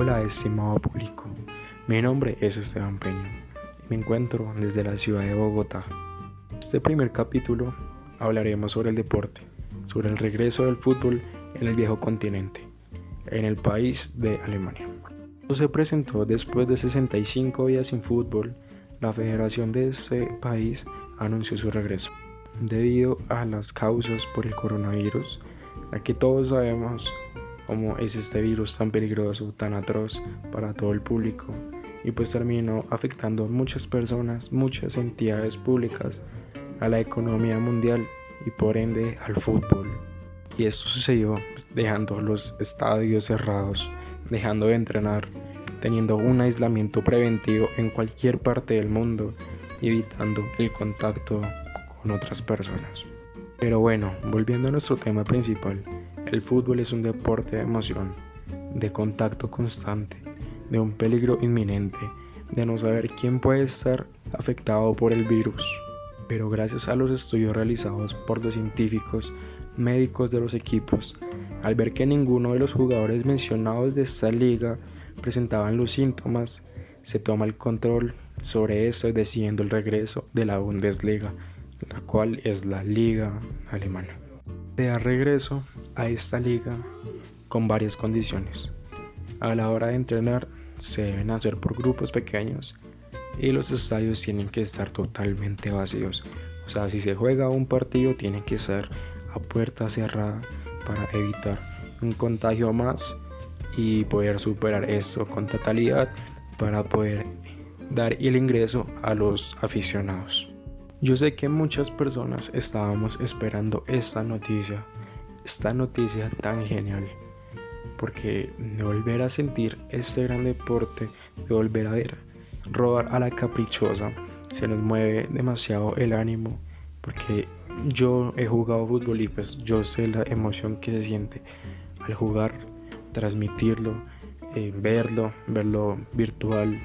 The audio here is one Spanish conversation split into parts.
Hola estimado público, mi nombre es Esteban Peña y me encuentro desde la ciudad de Bogotá. En este primer capítulo hablaremos sobre el deporte, sobre el regreso del fútbol en el viejo continente, en el país de Alemania. Esto se presentó después de 65 días sin fútbol, la federación de ese país anunció su regreso. Debido a las causas por el coronavirus, aquí todos sabemos cómo es este virus tan peligroso, tan atroz para todo el público y pues terminó afectando a muchas personas, muchas entidades públicas, a la economía mundial y por ende al fútbol. Y esto sucedió dejando los estadios cerrados, dejando de entrenar, teniendo un aislamiento preventivo en cualquier parte del mundo evitando el contacto con otras personas. Pero bueno, volviendo a nuestro tema principal, el fútbol es un deporte de emoción, de contacto constante, de un peligro inminente, de no saber quién puede estar afectado por el virus. Pero gracias a los estudios realizados por los científicos, médicos de los equipos, al ver que ninguno de los jugadores mencionados de esta liga presentaban los síntomas, se toma el control sobre eso decidiendo el regreso de la Bundesliga, la cual es la liga alemana. Da regreso a esta liga con varias condiciones. A la hora de entrenar se deben hacer por grupos pequeños y los estadios tienen que estar totalmente vacíos. O sea, si se juega un partido tiene que ser a puerta cerrada para evitar un contagio más y poder superar eso con totalidad para poder dar el ingreso a los aficionados. Yo sé que muchas personas estábamos esperando esta noticia, esta noticia tan genial, porque de volver a sentir este gran deporte, de volver a ver robar a la caprichosa, se nos mueve demasiado el ánimo, porque yo he jugado fútbol y pues yo sé la emoción que se siente al jugar, transmitirlo, eh, verlo, verlo virtual,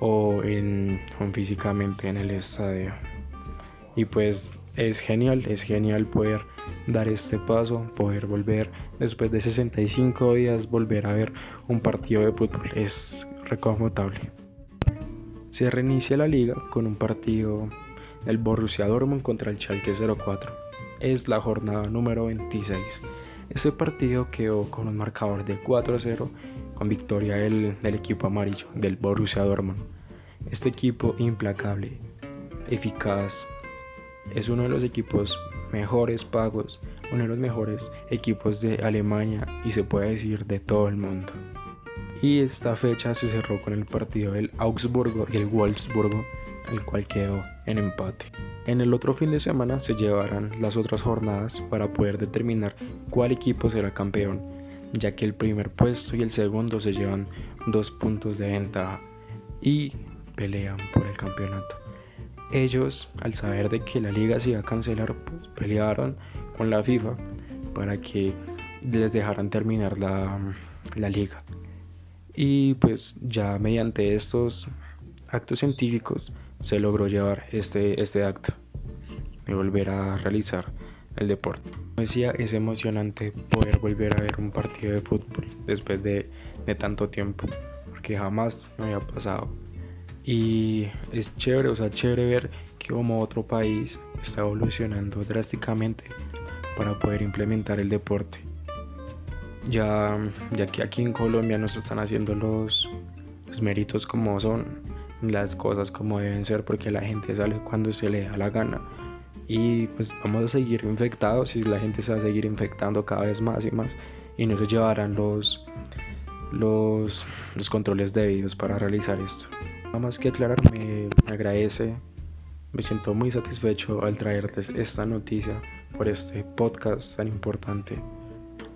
o, en, físicamente en el estadio. Y pues es genial, es genial poder dar este paso, poder volver después de 65 días, volver a ver un partido de fútbol. Es reconfortable. Se reinicia la liga con un partido del Borussia Dortmund contra el Schalke 04. Es la jornada número 26. Ese partido quedó con un marcador de 4-0 con victoria del, equipo amarillo, del Borussia Dortmund. Este equipo implacable, eficaz, es uno de los equipos mejores pagos, uno de los mejores equipos de Alemania y se puede decir de todo el mundo. Y esta fecha se cerró con el partido del Augsburgo y el Wolfsburgo, el cual quedó en empate. En el otro fin de semana se llevarán las otras jornadas para poder determinar cuál equipo será campeón ya que el primer puesto y el segundo se llevan dos puntos de ventaja y pelean por el campeonato. Ellos, al saber de que la liga se iba a cancelar, pues, pelearon con la FIFA para que les dejaran terminar la, la liga. Y pues ya mediante estos actos científicos se logró llevar este, este acto de volver a realizar el deporte. Como decía, es emocionante poder volver a ver un partido de fútbol después de, de tanto tiempo, porque jamás me había pasado. Y es chévere, o sea, chévere ver que como otro país está evolucionando drásticamente para poder implementar el deporte. Ya, ya que aquí en Colombia no se están haciendo los, los méritos como son, las cosas como deben ser, porque la gente sale cuando se le da la gana y pues vamos a seguir infectados y la gente se va a seguir infectando cada vez más y más y no se llevarán los, los, los controles debidos para realizar esto. Nada más que aclarar, me agradece, me siento muy satisfecho al traerles esta noticia por este podcast tan importante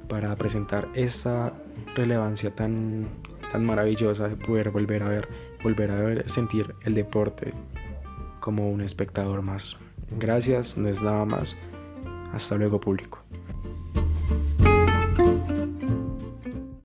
para presentar esa relevancia tan, tan maravillosa de poder volver a ver, volver a ver, sentir el deporte como un espectador más. Gracias, no es nada más. Hasta luego público.